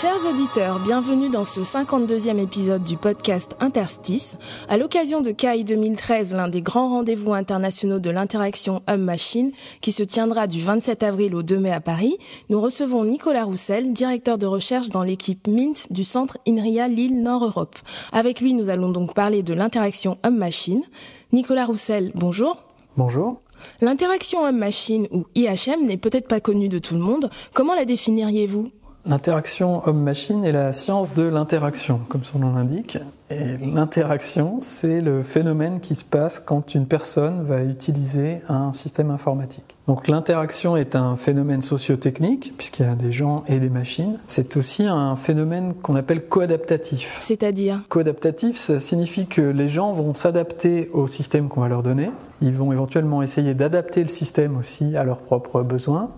Chers auditeurs, bienvenue dans ce 52e épisode du podcast Interstice. À l'occasion de CAI 2013, l'un des grands rendez-vous internationaux de l'interaction homme-machine, qui se tiendra du 27 avril au 2 mai à Paris, nous recevons Nicolas Roussel, directeur de recherche dans l'équipe MINT du centre INRIA Lille Nord-Europe. Avec lui, nous allons donc parler de l'interaction homme-machine. Nicolas Roussel, bonjour. Bonjour. L'interaction homme-machine ou IHM n'est peut-être pas connue de tout le monde. Comment la définiriez-vous? L'interaction homme-machine est la science de l'interaction, comme son nom l'indique. Et l'interaction, c'est le phénomène qui se passe quand une personne va utiliser un système informatique. Donc l'interaction est un phénomène sociotechnique, puisqu'il y a des gens et des machines. C'est aussi un phénomène qu'on appelle coadaptatif. C'est-à-dire? Coadaptatif, ça signifie que les gens vont s'adapter au système qu'on va leur donner. Ils vont éventuellement essayer d'adapter le système aussi à leurs propres besoins.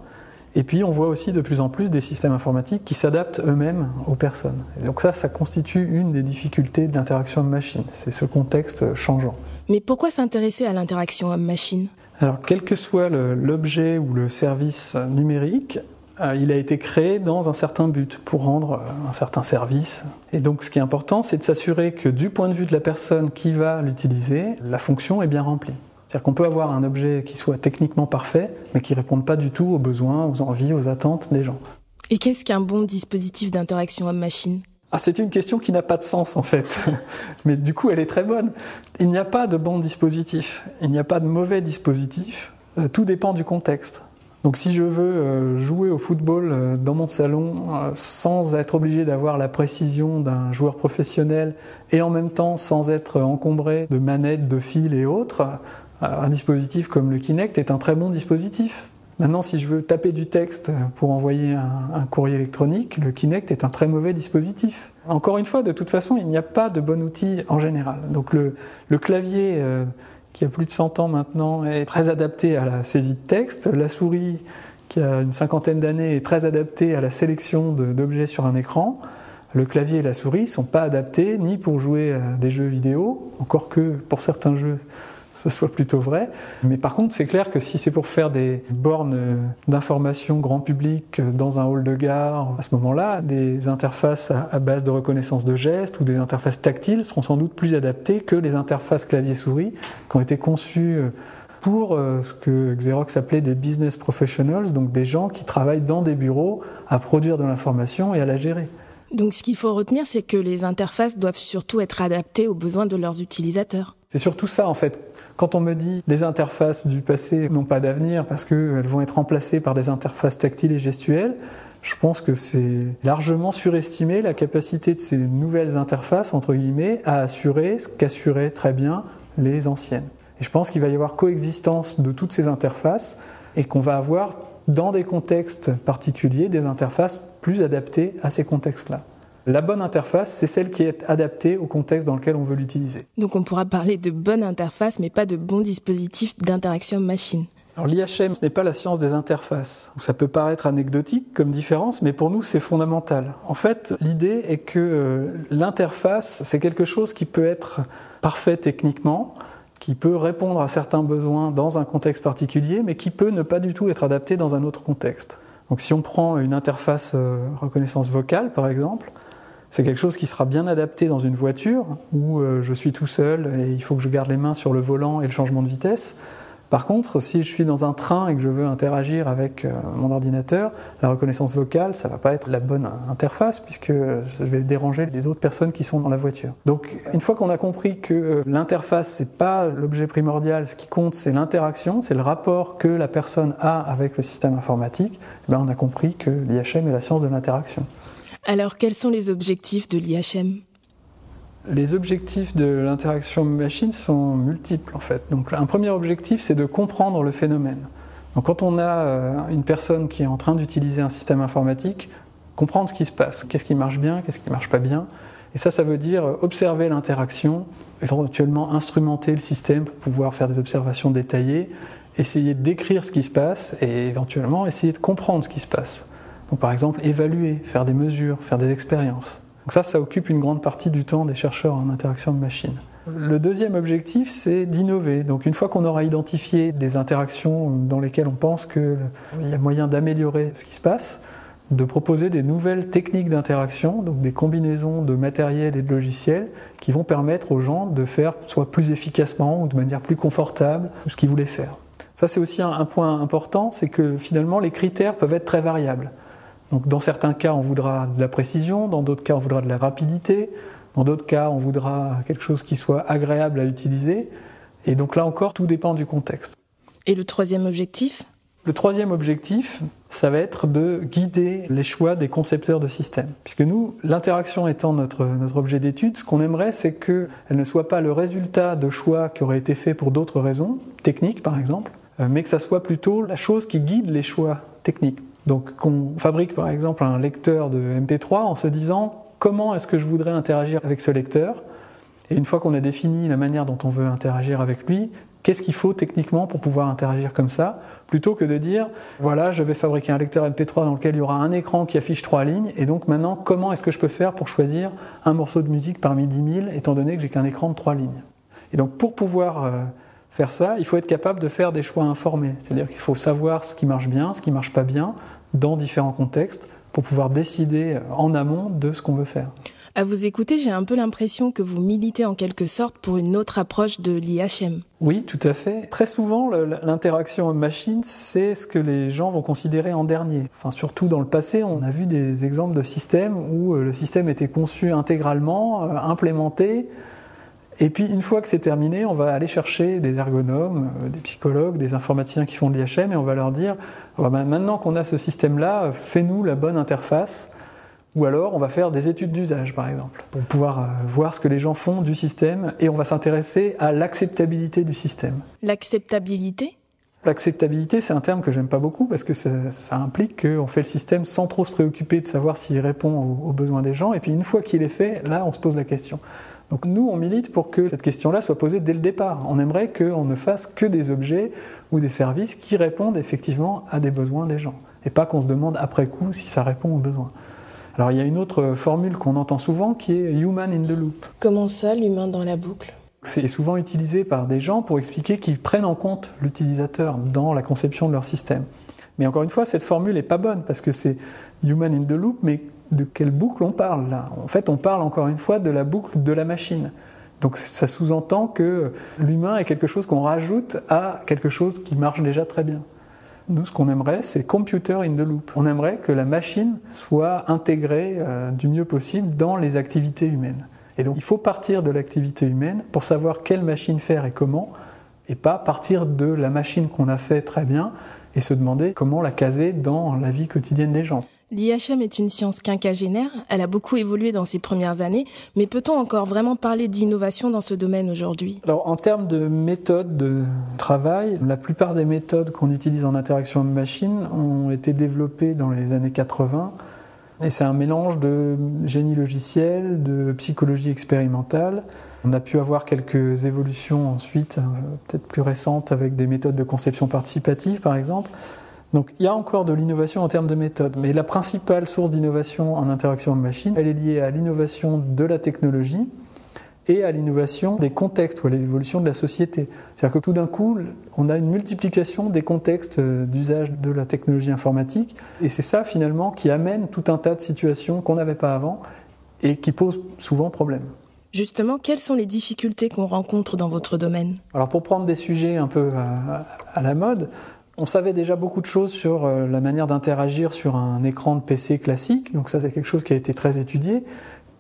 Et puis on voit aussi de plus en plus des systèmes informatiques qui s'adaptent eux-mêmes aux personnes. Et donc ça, ça constitue une des difficultés de l'interaction homme-machine. C'est ce contexte changeant. Mais pourquoi s'intéresser à l'interaction homme-machine? Alors quel que soit l'objet ou le service numérique, euh, il a été créé dans un certain but pour rendre euh, un certain service. Et donc ce qui est important, c'est de s'assurer que du point de vue de la personne qui va l'utiliser, la fonction est bien remplie. C'est-à-dire qu'on peut avoir un objet qui soit techniquement parfait, mais qui ne réponde pas du tout aux besoins, aux envies, aux attentes des gens. Et qu'est-ce qu'un bon dispositif d'interaction homme-machine? Ah, c'est une question qui n'a pas de sens en fait, mais du coup elle est très bonne. Il n'y a pas de bon dispositif, il n'y a pas de mauvais dispositif, Euh, tout dépend du contexte. Donc si je veux euh, jouer au football euh, dans mon salon sans être obligé d'avoir la précision d'un joueur professionnel et en même temps sans être encombré de manettes, de fils et autres, un dispositif comme le Kinect est un très bon dispositif. Maintenant, si je veux taper du texte pour envoyer un, courrier électronique, le Kinect est un très mauvais dispositif. Encore une fois, de toute façon, il n'y a pas de bon outil en général. Donc le, clavier, euh, qui a plus de 100 ans maintenant, est très adapté à la saisie de texte. La souris, qui a une cinquantaine d'années, est très adaptée à la sélection d'objets sur un écran. Le clavier et la souris ne sont pas adaptés ni pour jouer à des jeux vidéo, encore que pour certains jeux ce soit plutôt vrai. Mais par contre, c'est clair que si c'est pour faire des bornes d'information grand public dans un hall de gare, à ce moment-là, des interfaces à base de reconnaissance de gestes ou des interfaces tactiles seront sans doute plus adaptées que les interfaces clavier-souris qui ont été conçues euh, pour euh, ce que Xerox appelait des business professionals, donc des gens qui travaillent dans des bureaux à produire de l'information et à la gérer. Donc ce qu'il faut retenir, c'est que les interfaces doivent surtout être adaptées aux besoins de leurs utilisateurs. C'est surtout ça en fait. Quand on me dit les interfaces du passé n'ont pas d'avenir parce qu'elles vont être remplacées par des interfaces tactiles et gestuelles, je pense que c'est largement surestimé la capacité de ces nouvelles interfaces, entre guillemets, à assurer ce qu'assuraient très bien les anciennes. Et je pense qu'il va y avoir coexistence de toutes ces interfaces et qu'on va avoir dans des contextes particuliers des interfaces plus adaptées à ces contextes-là. La bonne interface, c'est celle qui est adaptée au contexte dans lequel on veut l'utiliser. Donc on pourra parler de bonne interface, mais pas de bon dispositif d'interaction homme-machine. Alors l'IHM, ce n'est pas la science des interfaces. Ça peut paraître anecdotique comme différence, mais pour nous, c'est fondamental. En fait, l'idée est que euh, l'interface, c'est quelque chose qui peut être parfait techniquement, qui peut répondre à certains besoins dans un contexte particulier, mais qui peut ne pas du tout être adapté dans un autre contexte. Donc si on prend une interface euh, reconnaissance vocale, par exemple, c'est quelque chose qui sera bien adapté dans une voiture où euh, je suis tout seul et il faut que je garde les mains sur le volant et le changement de vitesse. Par contre, si je suis dans un train et que je veux interagir avec euh, mon ordinateur, la reconnaissance vocale, ça va pas être la bonne interface puisque je vais déranger les autres personnes qui sont dans la voiture. Donc, une fois qu'on a compris que euh, l'interface c'est pas l'objet primordial, ce qui compte c'est l'interaction, c'est le rapport que la personne a avec le système informatique, eh ben, on a compris que l'IHM est la science de l'interaction. Alors quels sont les objectifs de l'IHM Les objectifs de l'interaction machine sont multiples en fait. Donc un premier objectif c'est de comprendre le phénomène. Donc quand on a euh, une personne qui est en train d'utiliser un système informatique, comprendre ce qui se passe, qu'est-ce qui marche bien, qu'est-ce qui marche pas bien. Et ça ça veut dire observer l'interaction, éventuellement instrumenter le système pour pouvoir faire des observations détaillées, essayer de décrire ce qui se passe et éventuellement essayer de comprendre ce qui se passe. Donc par exemple, évaluer, faire des mesures, faire des expériences. Donc ça, ça occupe une grande partie du temps des chercheurs en interaction de machine. Le deuxième objectif, c'est d'innover. Donc une fois qu'on aura identifié des interactions dans lesquelles on pense qu'il y a moyen d'améliorer ce qui se passe, de proposer des nouvelles techniques d'interaction, donc des combinaisons de matériel et de logiciels qui vont permettre aux gens de faire soit plus efficacement ou de manière plus confortable ce qu'ils voulaient faire. Ça, c'est aussi un, point important, c'est que finalement, les critères peuvent être très variables. Donc, dans certains cas, on voudra de la précision, dans d'autres cas, on voudra de la rapidité, dans d'autres cas, on voudra quelque chose qui soit agréable à utiliser. Et donc là encore, tout dépend du contexte. Et le troisième objectif? Le troisième objectif, ça va être de guider les choix des concepteurs de systèmes. Puisque nous, l'interaction étant notre, notre objet d'étude, ce qu'on aimerait, c'est qu'elle ne soit pas le résultat de choix qui auraient été faits pour d'autres raisons, techniques par exemple, euh, mais que ça soit plutôt la chose qui guide les choix techniques. Donc qu'on fabrique par exemple un lecteur de MP3 en se disant comment est-ce que je voudrais interagir avec ce lecteur? Et une fois qu'on a défini la manière dont on veut interagir avec lui, qu'est-ce qu'il faut techniquement pour pouvoir interagir comme ça? Plutôt que de dire voilà, je vais fabriquer un lecteur MP3 dans lequel il y aura un écran qui affiche trois lignes, et donc maintenant, comment est-ce que je peux faire pour choisir un morceau de musique parmi 10 000, étant donné que j'ai qu'un écran de trois lignes? Et donc, pour pouvoir euh, faire ça, il faut être capable de faire des choix informés, c'est-à-dire qu'il faut savoir ce qui marche bien, ce qui marche pas bien, dans différents contextes, pour pouvoir décider euh, en amont de ce qu'on veut faire. À vous écouter, j'ai un peu l'impression que vous militez en quelque sorte pour une autre approche de l'IHM. Oui, tout à fait. Très souvent, l'interaction homme-machine, c'est ce que les gens vont considérer en dernier. Enfin, surtout dans le passé, on a vu des exemples de systèmes où euh, le système était conçu intégralement, euh, implémenté, et puis une fois que c'est terminé, on va aller chercher des ergonomes, euh, des psychologues, des informaticiens qui font de l'IHM et on va leur dire bah, maintenant qu'on a ce système-là, fais-nous la bonne interface ou alors, on va faire des études d'usage, par exemple, pour pouvoir euh, voir ce que les gens font du système, et on va s'intéresser à l'acceptabilité du système. L'acceptabilité? L'acceptabilité, c'est un terme que j'aime pas beaucoup parce que ça, implique qu'on fait le système sans trop se préoccuper de savoir s'il répond aux, besoins des gens. Et puis une fois qu'il est fait, là, on se pose la question. Donc nous, on milite pour que cette question-là soit posée dès le départ. On aimerait qu'on ne fasse que des objets ou des services qui répondent effectivement à des besoins des gens. Et pas qu'on se demande après coup si ça répond aux besoins. Alors il y a une autre formule qu'on entend souvent qui est human in the loop. Comment ça, l'humain dans la boucle? C'est souvent utilisé par des gens pour expliquer qu'ils prennent en compte l'utilisateur dans la conception de leur système. Mais encore une fois, cette formule n'est pas bonne parce que c'est human in the loop, mais de quelle boucle on parle là? En fait, on parle encore une fois de la boucle de la machine. Donc ça sous-entend que l'humain est quelque chose qu'on rajoute à quelque chose qui marche déjà très bien. Nous, ce qu'on aimerait, c'est computer in the loop. On aimerait que la machine soit intégrée euh, du mieux possible dans les activités humaines. Et donc, il faut partir de l'activité humaine pour savoir quelle machine faire et comment, et pas partir de la machine qu'on a fait très bien et se demander comment la caser dans la vie quotidienne des gens. L'IHM est une science quinquagénaire, elle a beaucoup évolué dans ses premières années, mais peut-on encore vraiment parler d'innovation dans ce domaine aujourd'hui? Alors en termes de méthodes de travail, la plupart des méthodes qu'on utilise en interaction machine ont été développées dans les années 80 et c'est un mélange de génie logiciel, de psychologie expérimentale. On a pu avoir quelques évolutions ensuite, euh, peut-être plus récentes, avec des méthodes de conception participative par exemple. Donc il y a encore de l'innovation en termes de méthode, mais la principale source d'innovation en interaction machine, elle est liée à l'innovation de la technologie et à l'innovation des contextes ou à l'évolution de la société. C'est-à-dire que tout d'un coup, on a une multiplication des contextes euh, d'usage de la technologie informatique, et c'est ça finalement qui amène tout un tas de situations qu'on n'avait pas avant et qui posent souvent problème. Justement, quelles sont les difficultés qu'on rencontre dans votre domaine? Alors pour prendre des sujets un peu à, à la mode, on savait déjà beaucoup de choses sur euh, la manière d'interagir sur un écran de PC classique, donc ça c'est quelque chose qui a été très étudié.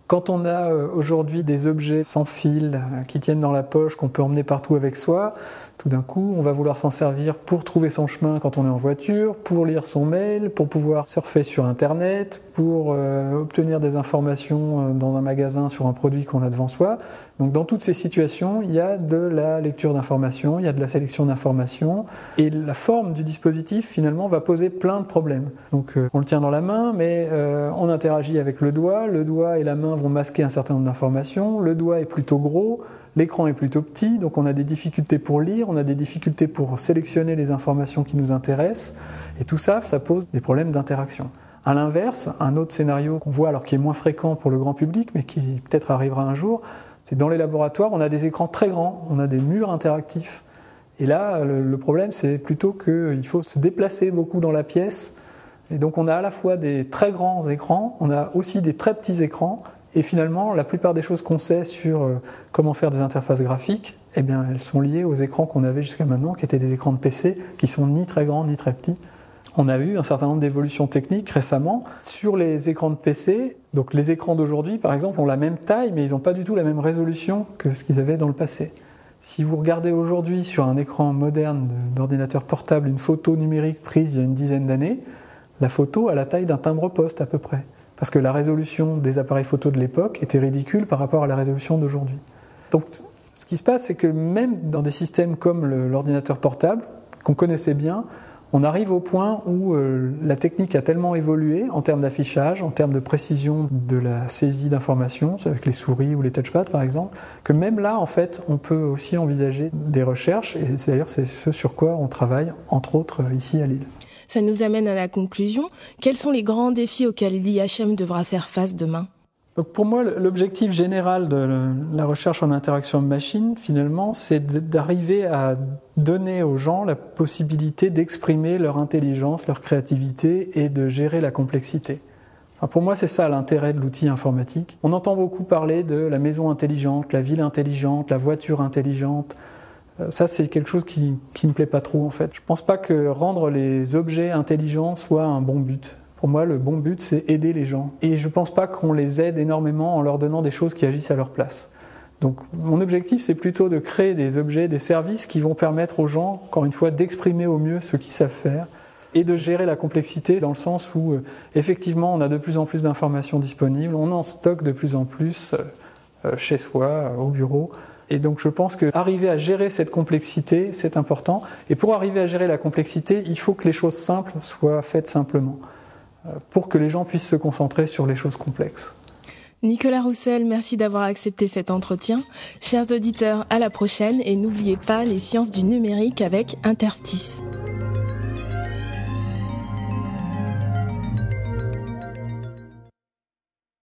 Quand on a euh, aujourd'hui des objets sans fil euh, qui tiennent dans la poche, qu'on peut emmener partout avec soi, tout d'un coup, on va vouloir s'en servir pour trouver son chemin quand on est en voiture, pour lire son mail, pour pouvoir surfer sur Internet, pour obtenir des informations dans un magasin sur un produit qu'on a devant soi. Donc dans toutes ces situations, il y a de la lecture d'informations, il y a de la sélection d'informations, et la forme du dispositif finalement va poser plein de problèmes. Donc euh, on le tient dans la main, mais on interagit avec le doigt, le doigt et la main vont masquer un certain nombre d'informations, le doigt est plutôt gros, L'écran est plutôt petit, donc on a des difficultés pour lire, on a des difficultés pour sélectionner les informations qui nous intéressent, et tout ça, ça pose des problèmes d'interaction. À l'inverse, un autre scénario qu'on voit alors qui est moins fréquent pour le grand public, mais qui peut-être arrivera un jour, c'est dans les laboratoires, on a des écrans très grands, on a des murs interactifs. Et là, le, problème, c'est plutôt qu'il faut se déplacer beaucoup dans la pièce. Et donc, on a à la fois des très grands écrans, on a aussi des très petits écrans. Et finalement, la plupart des choses qu'on sait sur euh, comment faire des interfaces graphiques, eh bien, elles sont liées aux écrans qu'on avait jusqu'à maintenant, qui étaient des écrans de PC, qui sont ni très grands ni très petits. On a eu un certain nombre d'évolutions techniques récemment sur les écrans de PC. Donc les écrans d'aujourd'hui, par exemple, ont la même taille, mais ils n'ont pas du tout la même résolution que ce qu'ils avaient dans le passé. Si vous regardez aujourd'hui sur un écran moderne d'ordinateur portable une photo numérique prise il y a une dizaine d'années, la photo a la taille d'un timbre-poste à peu près. Parce que la résolution des appareils photo de l'époque était ridicule par rapport à la résolution d'aujourd'hui. Donc ce qui se passe, c'est que même dans des systèmes comme l'ordinateur portable, qu'on connaissait bien, on arrive au point où euh, la technique a tellement évolué en termes d'affichage, en termes de précision de la saisie d'informations, avec les souris ou les touchpads par exemple, que même là, en fait, on peut aussi envisager des recherches, et d'ailleurs c'est ce sur quoi on travaille, entre autres ici à Lille. Ça nous amène à la conclusion. Quels sont les grands défis auxquels l'IHM devra faire face demain? Pour moi, l'objectif général de la recherche en interaction machine, finalement, c'est d'arriver à donner aux gens la possibilité d'exprimer leur intelligence, leur créativité et de gérer la complexité. pour moi, c'est ça l'intérêt de l'outil informatique. On entend beaucoup parler de la maison intelligente, la ville intelligente, la voiture intelligente. Euh, ça, c'est quelque chose qui ne me plaît pas trop, en fait. Je ne pense pas que rendre les objets intelligents soit un bon but. Pour moi, le bon but, c'est aider les gens. Et je ne pense pas qu'on les aide énormément en leur donnant des choses qui agissent à leur place. Donc mon objectif, c'est plutôt de créer des objets, des services qui vont permettre aux gens, encore une fois, d'exprimer au mieux ce qu'ils savent faire et de gérer la complexité dans le sens où, euh, effectivement, on a de plus en plus d'informations disponibles, on en stocke de plus en plus euh, euh, chez soi, au bureau. Et donc je pense qu'arriver à gérer cette complexité, c'est important. Et pour arriver à gérer la complexité, il faut que les choses simples soient faites simplement pour que les gens puissent se concentrer sur les choses complexes. Nicolas Roussel, merci d'avoir accepté cet entretien. Chers auditeurs, à la prochaine et n'oubliez pas les sciences du numérique avec Interstice.